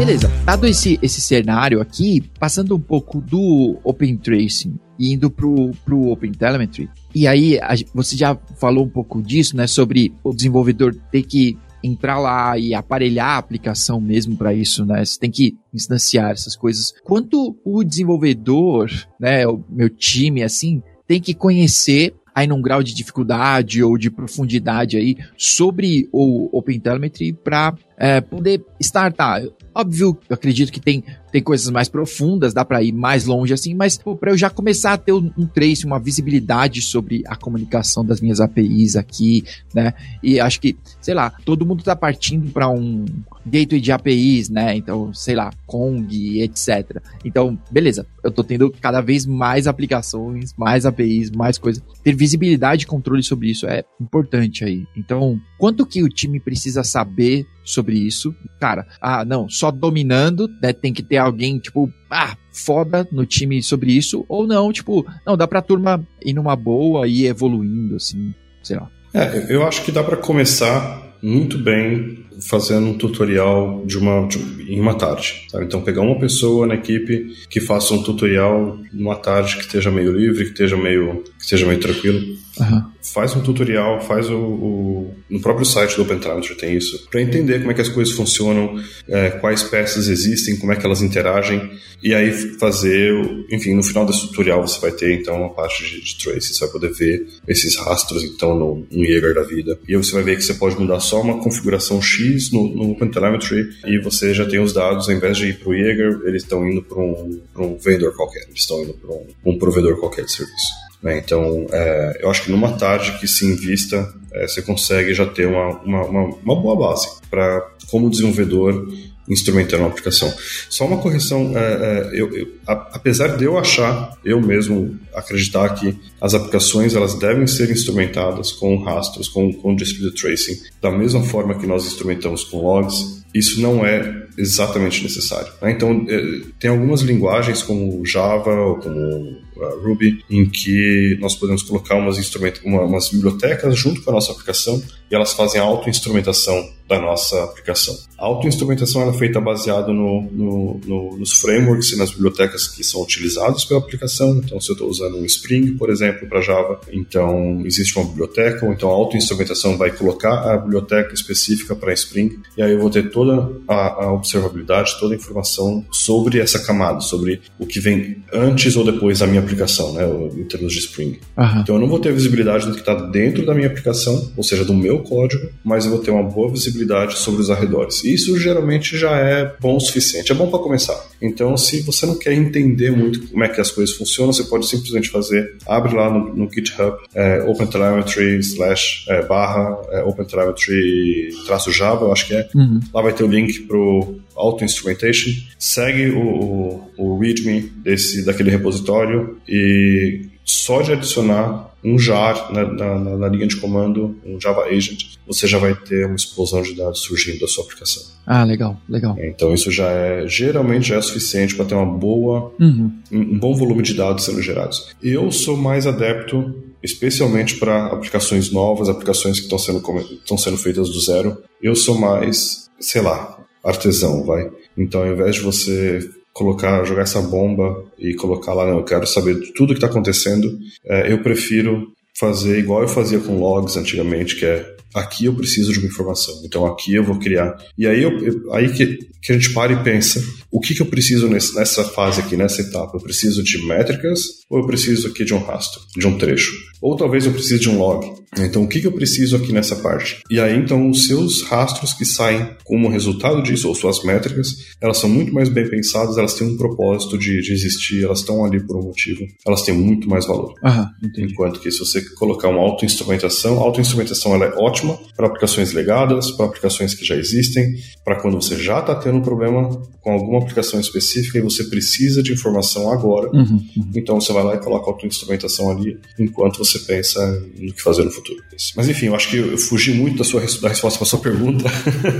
A: Beleza, dado esse, esse cenário aqui, passando um pouco do Open Tracing e indo pro, pro Open Telemetry, e aí a, você já falou um pouco disso, né, sobre o desenvolvedor ter que entrar lá e aparelhar a aplicação mesmo para isso, né? Você tem que instanciar essas coisas. Quanto o desenvolvedor, né, o meu time, assim, tem que conhecer aí num grau de dificuldade ou de profundidade aí sobre o OpenTelemetry para é, poder startar. Óbvio, eu acredito que tem, tem coisas mais profundas, dá para ir mais longe assim, mas para eu já começar a ter um, um trace, uma visibilidade sobre a comunicação das minhas APIs aqui, né? E acho que, sei lá, todo mundo tá partindo para um gateway de APIs, né? Então, sei lá, Kong, etc. Então, beleza, eu tô tendo cada vez mais aplicações, mais APIs, mais coisas. Ter visibilidade e controle sobre isso é importante aí. Então, quanto que o time precisa saber sobre isso. Cara, ah, não, só dominando, né? Tem que ter alguém, tipo, ah, foda no time sobre isso, ou não, tipo, não, dá pra turma ir numa boa e evoluindo, assim. sei lá.
B: É, eu acho que dá para começar muito bem fazendo um tutorial de uma, de, em uma tarde. Sabe? Então, pegar uma pessoa na equipe que faça um tutorial numa tarde que esteja meio livre, que esteja meio, que esteja meio tranquilo. Uhum. Faz um tutorial, faz o, o, No próprio site do OpenTelemetry tem isso, para entender como é que as coisas funcionam, é, quais peças existem, como é que elas interagem, e aí fazer. Enfim, no final desse tutorial você vai ter então uma parte de, de trace, você vai poder ver esses rastros então no, no Jaeger da vida. E aí você vai ver que você pode mudar só uma configuração X no, no OpenTelemetry e você já tem os dados, ao invés de ir para o Jaeger, eles estão indo para um, um vendor qualquer, eles estão indo para um, um provedor qualquer de serviço. Né? Então, é, eu acho que numa tarde que se invista, é, você consegue já ter uma, uma, uma, uma boa base para, como desenvolvedor, instrumentar uma aplicação. Só uma correção, é, é, eu, eu, apesar de eu achar, eu mesmo acreditar que as aplicações elas devem ser instrumentadas com rastros, com, com distributed tracing, da mesma forma que nós instrumentamos com logs, isso não é exatamente necessário. Né? Então, é, tem algumas linguagens como Java ou como Ruby, em que nós podemos colocar umas, uma, umas bibliotecas junto com a nossa aplicação e elas fazem a auto-instrumentação da nossa aplicação. A auto-instrumentação é feita baseada no, no, no, nos frameworks e nas bibliotecas que são utilizados pela aplicação. Então, se eu estou usando um Spring, por exemplo, para Java, então existe uma biblioteca, ou então a auto-instrumentação vai colocar a biblioteca específica para Spring, e aí eu vou ter toda a, a observabilidade, toda a informação sobre essa camada, sobre o que vem antes ou depois da minha aplicação, né, em termos de Spring. Uhum. Então eu não vou ter visibilidade do que está dentro da minha aplicação, ou seja, do meu código, mas eu vou ter uma boa visibilidade sobre os arredores. E isso geralmente já é bom o suficiente, é bom para começar. Então, se você não quer entender muito como é que as coisas funcionam, você pode simplesmente fazer, abre lá no, no GitHub, é, OpenTelemetry slash é, barra é, OpenTelemetry traço Java, eu acho que é. Uhum. Lá vai ter o link pro Auto Instrumentation, segue o, o, o README desse, daquele repositório e só de adicionar um jar na, na, na, linha de comando, um Java Agent, você já vai ter uma explosão de dados surgindo da sua aplicação.
A: Ah, legal, legal.
B: Então isso já é, geralmente já é suficiente para ter uma boa, uhum. um bom volume de dados sendo gerados. Eu sou mais adepto, especialmente para aplicações novas, aplicações que estão sendo, estão sendo feitas do zero. Eu sou mais, sei lá, artesão, vai. Então, ao invés de você colocar, jogar essa bomba e colocar lá, não, eu quero saber tudo que está acontecendo, é, eu prefiro fazer igual eu fazia com logs antigamente, que é aqui eu preciso de uma informação, então aqui eu vou criar. E aí, eu, eu, aí que, que a gente para e pensa, o que, que eu preciso nesse, nessa fase aqui, nessa etapa? Eu preciso de métricas ou eu preciso aqui de um rastro, de um trecho? Ou talvez eu precise de um log. Então, o que, que eu preciso aqui nessa parte? E aí, então, os seus rastros que saem como resultado disso, ou suas métricas, elas são muito mais bem pensadas, elas têm um propósito de, de existir, elas estão ali por um motivo, elas têm muito mais valor.
A: Aham,
B: Enquanto que se você colocar uma auto-instrumentação, auto-instrumentação ela é ótima para aplicações legadas, para aplicações que já existem, para quando você já está tendo um problema com alguma aplicação específica e você precisa de informação agora. Uhum, uhum. Então, você vai lá e coloca a auto-instrumentação ali enquanto você pensa no que fazer no futuro. Mas enfim, eu acho que eu fugi muito da sua da resposta para sua pergunta.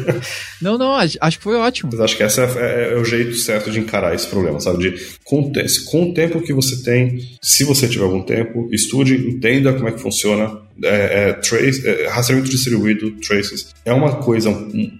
A: não, não, acho que foi ótimo.
B: Mas acho que esse é, é, é, o jeito certo de encarar esse problema, sabe? De com, com o tempo que você tem, se você tiver algum tempo, estude, entenda como é que funciona é, é, trace, é, rastreamento distribuído, traces, é uma coisa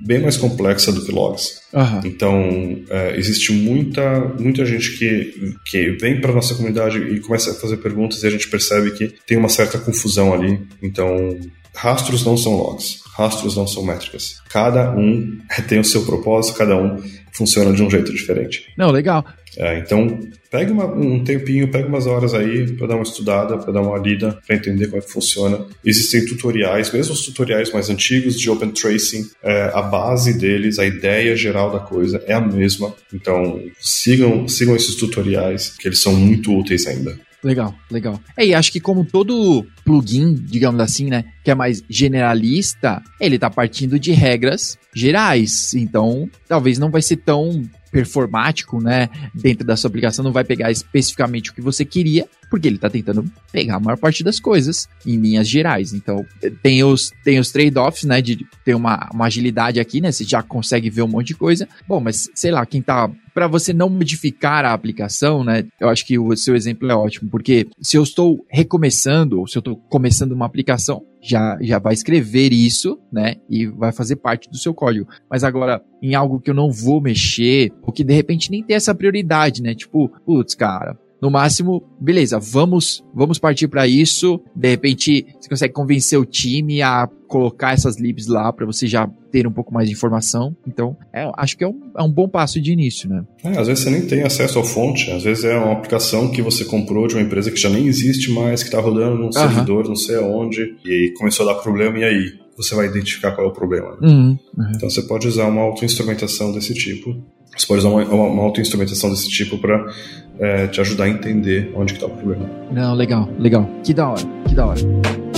B: bem mais complexa do que logs. Uhum. Então, é, existe muita, muita gente que, que vem para nossa comunidade e começa a fazer perguntas e a gente percebe que tem uma certa confusão ali. Então, rastros não são logs, rastros não são métricas. Cada um tem o seu propósito, cada um funciona de um jeito diferente.
A: Não, legal.
B: É, então, pegue uma, um tempinho, pegue umas horas aí para dar uma estudada, para dar uma lida, para entender como é que funciona. Existem tutoriais, mesmo os tutoriais mais antigos de Open Tracing, é, a base deles, a ideia geral da coisa é a mesma. Então, sigam, sigam esses tutoriais, que eles são muito úteis ainda.
A: Legal, legal. É, e acho que como todo plugin, digamos assim, né, que é mais generalista, ele tá partindo de regras gerais. Então, talvez não vai ser tão performático, né, dentro da sua aplicação, não vai pegar especificamente o que você queria, porque ele está tentando pegar a maior parte das coisas em linhas gerais. Então, tem os, tem os trade-offs, né, de ter uma, uma agilidade aqui, né, você já consegue ver um monte de coisa. Bom, mas sei lá, quem tá para você não modificar a aplicação, né? Eu acho que o seu exemplo é ótimo, porque se eu estou recomeçando, ou se eu estou começando uma aplicação, já, já vai escrever isso, né? E vai fazer parte do seu código. Mas agora, em algo que eu não vou mexer, ou que de repente nem tem essa prioridade, né? Tipo, putz, cara, no máximo, beleza, vamos, vamos partir para isso. De repente, você consegue convencer o time a colocar essas libs lá para você já ter um pouco mais de informação. Então, é, acho que é um, é um bom passo de início, né?
B: É, às vezes você nem tem acesso à fonte, às vezes é uma aplicação que você comprou de uma empresa que já nem existe mais, que está rodando num servidor, não sei aonde, e aí começou a dar problema, e aí? Você vai identificar qual é o problema. Né? Uhum, uhum. Então você pode usar uma auto-instrumentação desse tipo. Você pode usar uma, uma, auto-instrumentação desse tipo para é, te ajudar a entender onde está o problema.
A: Não, legal, legal. Que da hora, que da hora.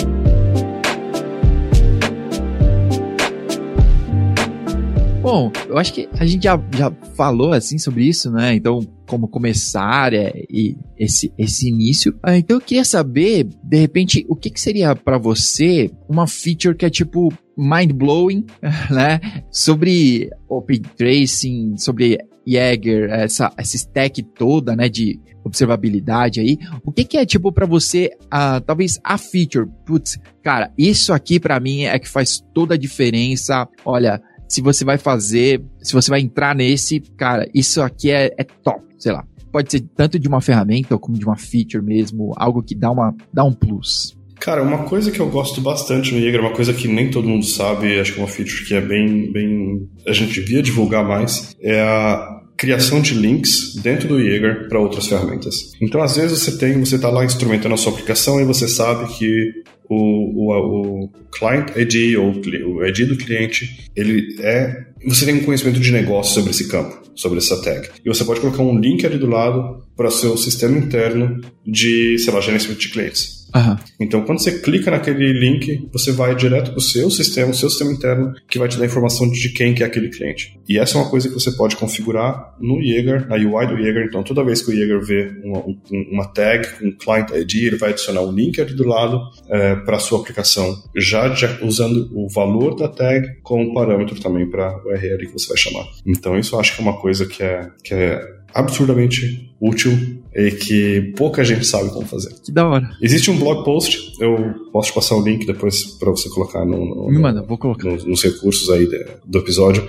A: Bom, eu acho que a gente já, já falou assim sobre isso, né? Então, como começar é, e esse, esse início. Ah, então, eu queria saber, de repente, o que, que seria para você uma feature que é tipo mind-blowing, né? Sobre Open Tracing, sobre Jäger, essa, essa stack toda, né, de observabilidade aí, o que que é, tipo, para você, uh, talvez a feature, putz, cara, isso aqui para mim é que faz toda a diferença, olha, se você vai fazer, se você vai entrar nesse, cara, isso aqui é, é top, sei lá. Pode ser tanto de uma ferramenta como de uma feature mesmo, algo que dá, uma, dá um plus.
B: Cara, uma coisa que eu gosto bastante no Jaeger, uma coisa que nem todo mundo sabe, acho que é uma feature que é bem, bem a gente devia divulgar mais, é a criação de links dentro do Jaeger para outras ferramentas. Então, às vezes você tem, você está lá instrumentando a sua aplicação e você sabe que o, o, o client ID ou o ID do cliente, ele é você tem um conhecimento de negócio sobre esse campo, sobre essa tag. E você pode colocar um link ali do lado para seu sistema interno de, sei lá, gerenciamento de clientes. Uhum. Então, quando você clica naquele link, você vai direto para o seu sistema, o seu sistema interno, que vai te dar informação de quem que é aquele cliente. E essa é uma coisa que você pode configurar no Jaeger, na UI do Jaeger. Então, toda vez que o Jaeger vê uma, uma tag com um client ID, ele vai adicionar um link ali do lado é, para a sua aplicação, já, já, usando o valor da tag como parâmetro também para o URL que você vai chamar. Então, isso eu acho que é uma coisa que é, que é absurdamente útil e que pouca gente sabe como fazer.
A: Que da hora.
B: Existe um blog post, eu posso te passar o link depois para você colocar no, no,
A: Me manda, vou colocar.
B: No, nos recursos aí de, do episódio,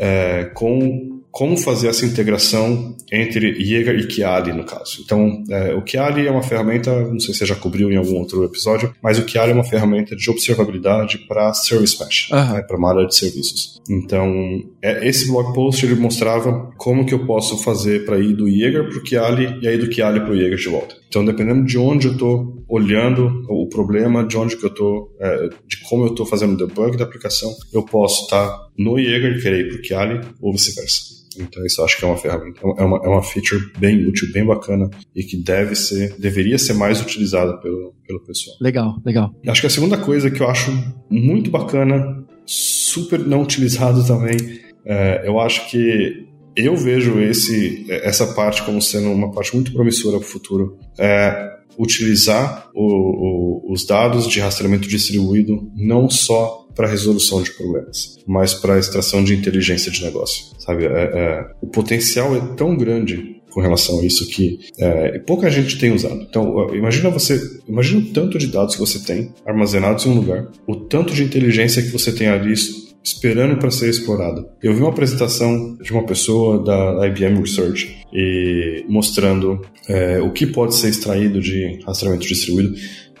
B: é, com como fazer essa integração entre Jaeger e Chiali, no caso. Então, é, o Chiali é uma ferramenta, não sei se você já cobriu em algum outro episódio, mas o Chiali é uma ferramenta de observabilidade para Service Mesh, uhum. né, para uma área de serviços. Então, é, esse blog post ele mostrava como que eu posso fazer para ir do Jaeger para o Chiali e aí do Chiali para o Jaeger de volta. Então, dependendo de onde eu estou olhando o problema, de onde que eu estou, é, de como eu estou fazendo o debug da aplicação, eu posso estar tá no Jaeger e querer ir para o Chiali ou vice-versa. Então isso acho que é uma ferramenta, é uma, é uma feature bem útil, bem bacana e que deve ser, deveria ser mais utilizada pelo, pelo pessoal.
A: Legal, legal.
B: Acho que a segunda coisa que eu acho muito bacana, super não utilizado também, é, eu acho que eu vejo esse, essa parte como sendo uma parte muito promissora para o futuro. É utilizar o, o, os dados de rastreamento distribuído não só para resolução de problemas, mas para extração de inteligência de negócio. Sabe, é, é, o potencial é tão grande com relação a isso que é, pouca gente tem usado. Então, imagina você, imagina o tanto de dados que você tem armazenados em um lugar, o tanto de inteligência que você tem ali esperando para ser explorada. Eu vi uma apresentação de uma pessoa da IBM Research e mostrando é, o que pode ser extraído de rastreamento distribuído.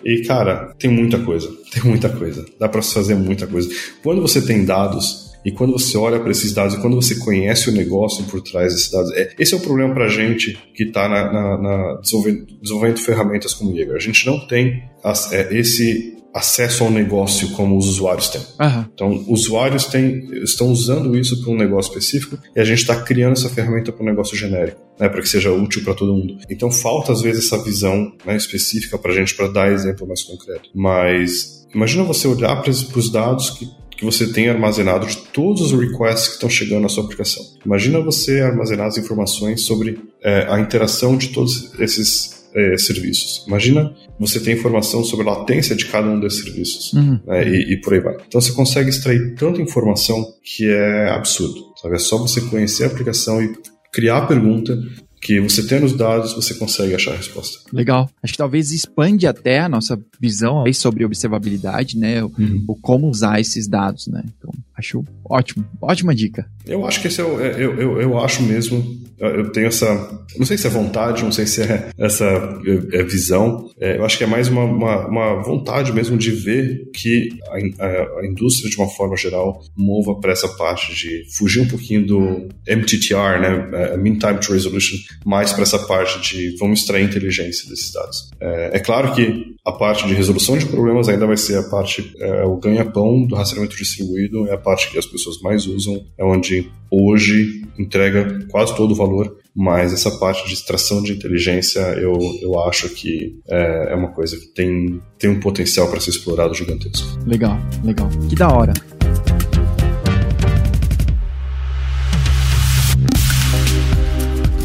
B: E, cara, tem muita coisa. Tem muita coisa. Dá para fazer muita coisa. Quando você tem dados e quando você olha para esses dados e quando você conhece o negócio por trás desses dados, é, esse é o problema para a gente que está na, na, na desenvolvendo, desenvolvendo, ferramentas como Jaeger. A gente não tem as, é, esse acesso ao negócio como os usuários têm. Uhum. Então, usuários têm, estão usando isso para um negócio específico e a gente está criando essa ferramenta para um negócio genérico, né, para que seja útil para todo mundo. Então, falta às vezes essa visão né, específica para a gente para dar exemplo mais concreto. Mas imagina você olhar para os dados que que você tem armazenado de todos os requests que estão chegando na sua aplicação. Imagina você armazenar as informações sobre é, a interação de todos esses é, serviços. Imagina você ter informação sobre a latência de cada um desses serviços uhum. né, e, e por aí vai. Então você consegue extrair tanta informação que é absurdo. Sabe? É só você conhecer a aplicação e criar a pergunta que você tendo os dados, você consegue achar a resposta.
A: Legal. Acho que talvez expande até a nossa visão sobre observabilidade, né? Uhum. O, como usar esses dados, né? Então, acho ótimo. Ótima dica.
B: Eu acho que esse é o, é, eu, eu, eu acho mesmo, eu tenho essa, não sei se é vontade, não sei se é essa é, é visão, é, eu acho que é mais uma, uma, uma, vontade mesmo de ver que a, a, a indústria, de uma forma geral, mova para essa parte de fugir um pouquinho do MTTR, né? Mean Time to Resolution, mais para essa parte de vamos extrair inteligência desses dados. É, é, claro que a parte de resolução de problemas ainda vai ser a parte, é, o ganha-pão do rastreamento distribuído, é a parte que as pessoas mais usam, é onde hoje entrega quase todo o valor, mas essa parte de extração de inteligência eu, eu acho que é, é uma coisa que tem, tem um potencial para ser explorado gigantesco.
A: Legal, legal. Que da hora.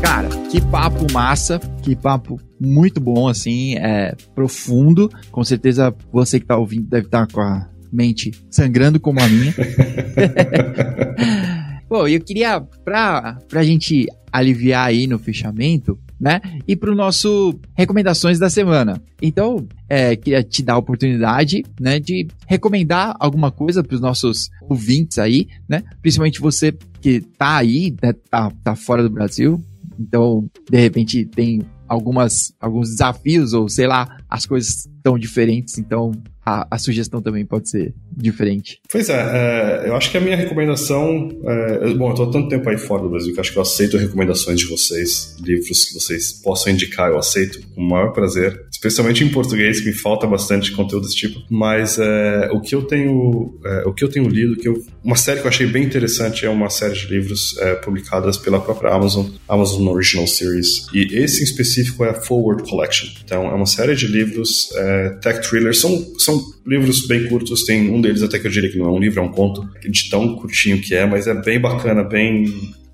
A: Cara, que papo massa, que papo muito bom, assim, é profundo. Com certeza você que tá ouvindo deve estar tá com a mente sangrando como a minha. Pô, eu queria, pra, pra gente aliviar aí no fechamento, né? E pro nosso recomendações da semana. Então, é, queria te dar a oportunidade, né, de recomendar alguma coisa para os nossos ouvintes aí, né? Principalmente você que tá aí, né, tá, tá fora do Brasil, então, de repente, tem algumas, alguns desafios, ou sei lá, as coisas estão diferentes, então a, a, sugestão também pode ser diferente.
B: Pois é, é eu acho que a minha recomendação. É, bom, eu estou há tanto tempo aí fora do Brasil que acho que eu aceito recomendações de vocês, livros que vocês possam indicar, eu aceito com o maior prazer, especialmente em português, que me falta bastante conteúdo desse tipo. Mas é, o que eu tenho, é, o que eu tenho lido, que eu, uma série que eu achei bem interessante é uma série de livros é, publicadas pela própria Amazon, Amazon Original Series, e esse em específico é a Forward Collection. Então, é uma série de livros é, tech thrillers, são, são são livros bem curtos, tem um deles até que eu diria que não é um livro, é um conto, de tão curtinho que é, mas é bem bacana, bem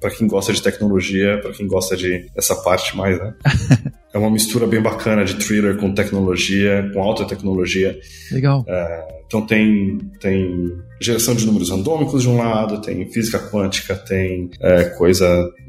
B: para quem gosta de tecnologia, para quem gosta de essa parte mais, né? é uma mistura bem bacana de thriller com tecnologia, com alta tecnologia.
A: Legal.
B: É, então tem, tem geração de números randômicos de um lado, tem física quântica, tem é, coisa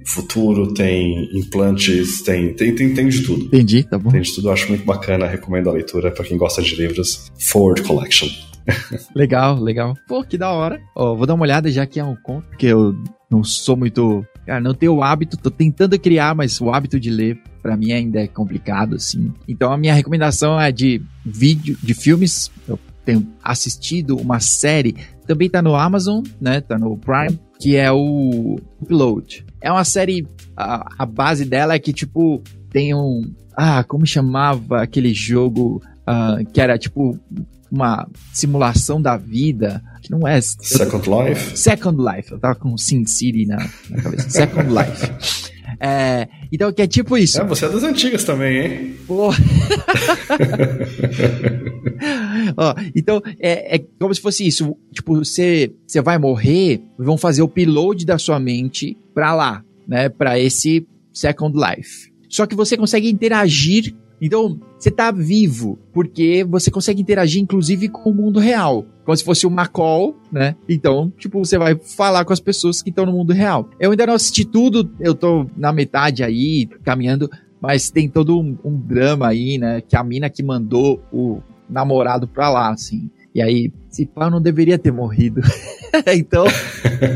B: futuro, tem implantes, tem, tem, tem, tem de tudo.
A: Entendi, tá bom.
B: Tem de tudo, acho muito bacana, recomendo a leitura para quem gosta de livros. Forward Collection.
A: legal, legal. Pô, que da hora. Ó, vou dar uma olhada já que é um conto, que eu não sou muito. Cara, não tenho o hábito, tô tentando criar, mas o hábito de ler para mim ainda é complicado, assim. Então a minha recomendação é de vídeo, de filmes. Eu tenho assistido uma série, também tá no Amazon, né? Tá no Prime, que é o Upload. É uma série, a, a base dela é que, tipo, tem um. Ah, como chamava aquele jogo uh, que era tipo uma simulação da vida, que não é.
B: Second Life?
A: Second Life, eu tava com Sin City na, na cabeça. Second Life. É, então, que é tipo isso.
B: É, você é das antigas também, hein? Pô.
A: Ó, então, é, é, como se fosse isso. Tipo, você, você vai morrer, vão fazer o upload da sua mente pra lá, né? Pra esse Second Life. Só que você consegue interagir então, você tá vivo porque você consegue interagir, inclusive, com o mundo real. Como se fosse uma call, né? Então, tipo, você vai falar com as pessoas que estão no mundo real. Eu ainda não assisti tudo, eu tô na metade aí, caminhando, mas tem todo um, um drama aí, né? Que a mina que mandou o namorado pra lá, assim. E aí, se pá, não deveria ter morrido. então.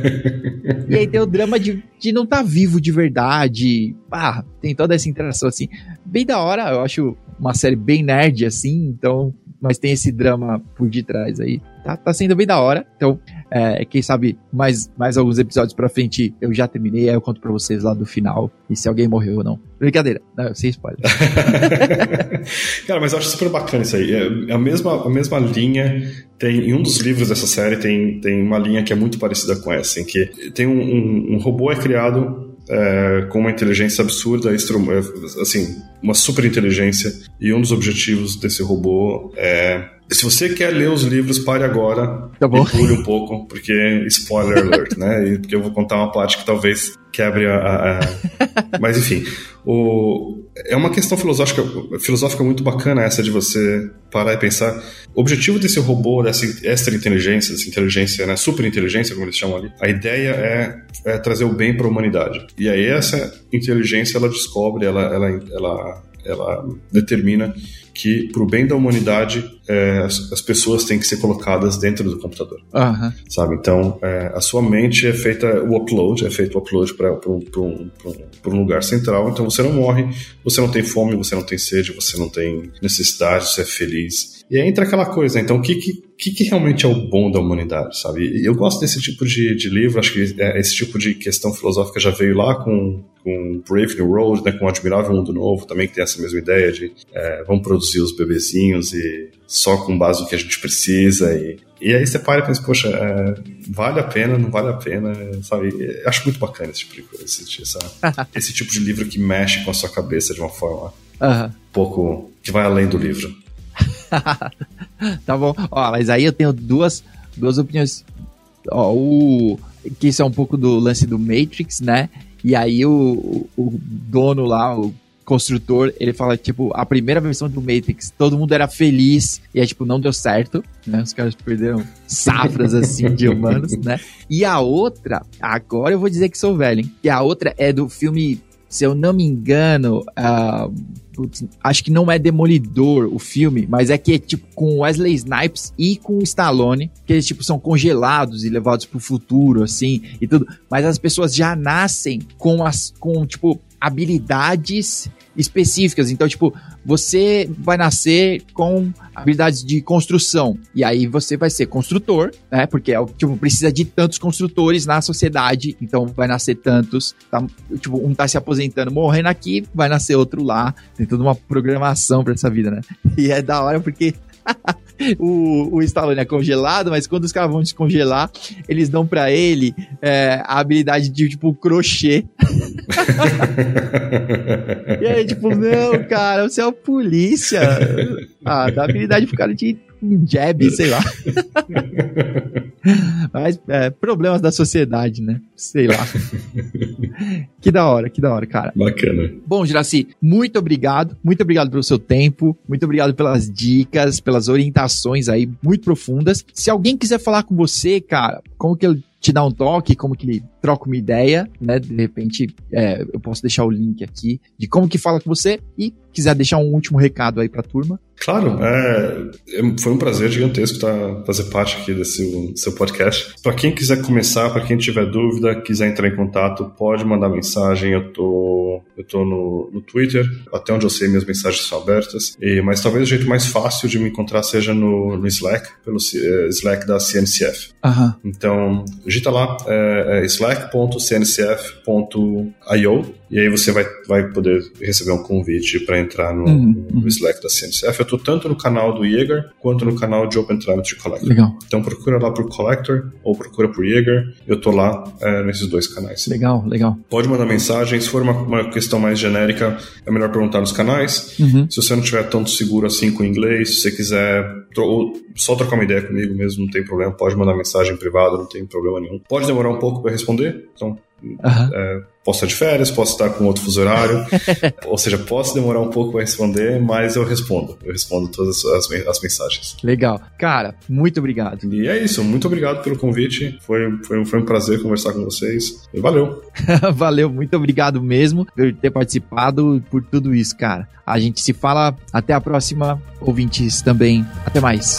A: e aí tem o drama de, de não estar tá vivo de verdade. Ah, tem toda essa interação assim. Bem da hora, eu acho uma série bem nerd, assim, então. Mas tem esse drama por detrás aí. Tá, tá sendo bem da hora. Então, é, quem sabe mais, mais alguns episódios pra frente eu já terminei, aí eu conto pra vocês lá do final. E se alguém morreu ou não. Brincadeira, não, sem spoiler.
B: Cara, mas eu acho super bacana isso aí. É a mesma, a mesma linha tem em um dos livros dessa série tem, tem uma linha que é muito parecida com essa, em que tem um, um, um robô é criado é, com uma inteligência absurda, assim, uma super inteligência, e um dos objetivos desse robô é Se você quer ler os livros, pare agora
A: tá bom.
B: e pule um pouco, porque spoiler alert, né? E porque eu vou contar uma parte que talvez quebre a. a. Mas enfim, o... é uma questão filosófica, filosófica muito bacana essa de você parar e pensar. O objetivo desse robô, dessa extra inteligência, dessa inteligência, né, super inteligência, como eles chamam ali, a ideia é, é trazer o bem para a humanidade. E aí essa inteligência ela descobre, ela, ela, ela, ela determina que, para o bem da humanidade, é, as, as, pessoas têm que ser colocadas dentro do computador.
A: Uhum.
B: Sabe? Então, é, a sua mente é feita o upload, é feito o upload para um, um, um, lugar central. Então, você não morre, você não tem fome, você não tem sede, você não tem necessidade, você é feliz. E aí entra aquela coisa, então, o que, que, que realmente é o bom da humanidade, sabe? E eu gosto desse tipo de, de livro, acho que é, esse tipo de questão filosófica já veio lá com, com Brave New World, né, com o Admirável Mundo Novo, também que tem essa mesma ideia de é, vamos produzir os bebezinhos e só com base no que a gente precisa e, e aí você para e pensa, poxa, é, vale a pena, não vale a pena, sabe? Eu acho muito bacana esse tipo de coisa, esse, essa, esse tipo de livro que mexe com a sua cabeça de uma forma um pouco que vai além do livro.
A: tá bom. Ó, mas aí eu tenho duas, duas opiniões. Ó, o, que isso é um pouco do lance do Matrix, né? E aí o, o, dono lá, o construtor, ele fala, tipo, a primeira versão do Matrix, todo mundo era feliz, e aí, tipo, não deu certo, né? Os caras perderam safras, assim, de humanos, né? E a outra, agora eu vou dizer que sou velho, hein? E a outra é do filme, se eu não me engano, uh, acho que não é Demolidor o filme, mas é que é tipo com Wesley Snipes e com Stallone, que eles tipo são congelados e levados pro futuro assim e tudo, mas as pessoas já nascem com as com tipo habilidades específicas. Então, tipo, você vai nascer com habilidades de construção. E aí você vai ser construtor, né? Porque é, tipo, precisa de tantos construtores na sociedade. Então vai nascer tantos. Tá, tipo, um tá se aposentando, morrendo aqui, vai nascer outro lá. Tem toda uma programação para essa vida, né? E é da hora porque o, o Stallone é congelado, mas quando os caras vão descongelar, eles dão para ele é, a habilidade de, tipo, crochê. e aí, tipo, não, cara, você é o polícia. Ah, dá habilidade pro cara de jab, sei lá. Mas é, problemas da sociedade, né? Sei lá. que da hora, que da hora, cara.
B: Bacana.
A: Bom, Juraci, muito obrigado. Muito obrigado pelo seu tempo. Muito obrigado pelas dicas, pelas orientações aí muito profundas. Se alguém quiser falar com você, cara, como que ele te dá um toque, como que ele troca uma ideia, né? De repente, é, eu posso deixar o link aqui de como que fala com você e quiser deixar um último recado aí pra turma.
B: Claro, é, é foi um prazer gigantesco tá, fazer parte aqui desse seu podcast. Para quem quiser começar, para quem tiver dúvida, quiser entrar em contato, pode mandar mensagem. Eu tô, eu tô no, no Twitter, até onde eu sei, minhas mensagens são abertas. E, mas talvez o jeito mais fácil de me encontrar seja no, no Slack, pelo uh, Slack da CNCF. Então, digita lá, é, é slack.cncf.io e aí você vai, vai poder receber um convite para entrar no, uhum, no, Slack da CNCF. Eu estou tanto no canal do Jaeger quanto no canal de Open Telemetry Collector.
A: Legal.
B: Então procura lá por Collector ou procura por Jaeger. Eu estou lá é, nesses dois canais.
A: Legal, legal.
B: Pode mandar mensagem. Se for uma, uma questão mais genérica, é melhor perguntar nos canais.
A: Uhum.
B: Se você não estiver tanto seguro assim com o inglês, se você quiser tro só trocar uma ideia comigo mesmo, não tem problema. Pode mandar mensagem privada, não tem problema nenhum. Pode demorar um pouco para responder, então
A: Uhum.
B: É, posso estar de férias, posso estar com outro fuso horário, ou seja, posso demorar um pouco para responder, mas eu respondo. Eu respondo todas as, as, mensagens.
A: Legal. Cara, muito obrigado.
B: E é isso, muito obrigado pelo convite. Foi, foi, foi um prazer conversar com vocês. E valeu.
A: valeu, muito obrigado mesmo por ter participado por tudo isso, cara. A gente se fala. Até a próxima, ouvintes também. Até mais.